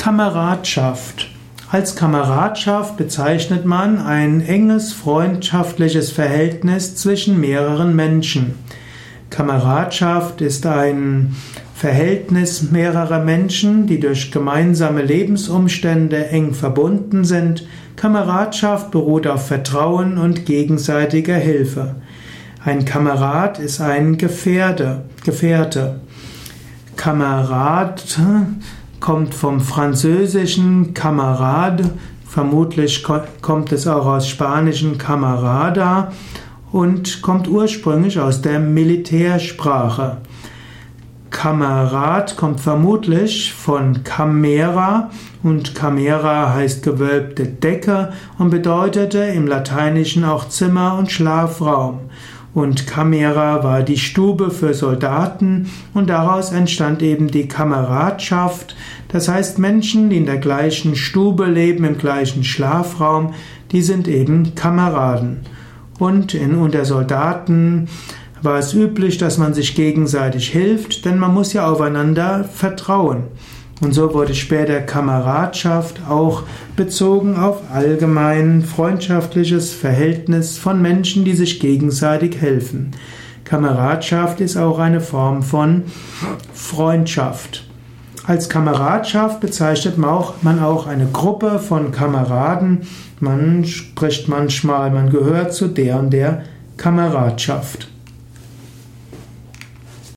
Kameradschaft. Als Kameradschaft bezeichnet man ein enges freundschaftliches Verhältnis zwischen mehreren Menschen. Kameradschaft ist ein Verhältnis mehrerer Menschen, die durch gemeinsame Lebensumstände eng verbunden sind. Kameradschaft beruht auf Vertrauen und gegenseitiger Hilfe. Ein Kamerad ist ein Gefährte, Gefährte. Kamerad kommt vom französischen Kamerad, vermutlich kommt es auch aus spanischen Camarada und kommt ursprünglich aus der Militärsprache. Kamerad kommt vermutlich von Camera und Camera heißt gewölbte Decke und bedeutete im Lateinischen auch Zimmer und Schlafraum. Und Camera war die Stube für Soldaten und daraus entstand eben die Kameradschaft. Das heißt, Menschen, die in der gleichen Stube leben, im gleichen Schlafraum, die sind eben Kameraden. Und in, unter Soldaten war es üblich, dass man sich gegenseitig hilft, denn man muss ja aufeinander vertrauen. Und so wurde später Kameradschaft auch bezogen auf allgemein freundschaftliches Verhältnis von Menschen, die sich gegenseitig helfen. Kameradschaft ist auch eine Form von Freundschaft. Als Kameradschaft bezeichnet man auch, man auch eine Gruppe von Kameraden. Man spricht manchmal, man gehört zu der und der Kameradschaft.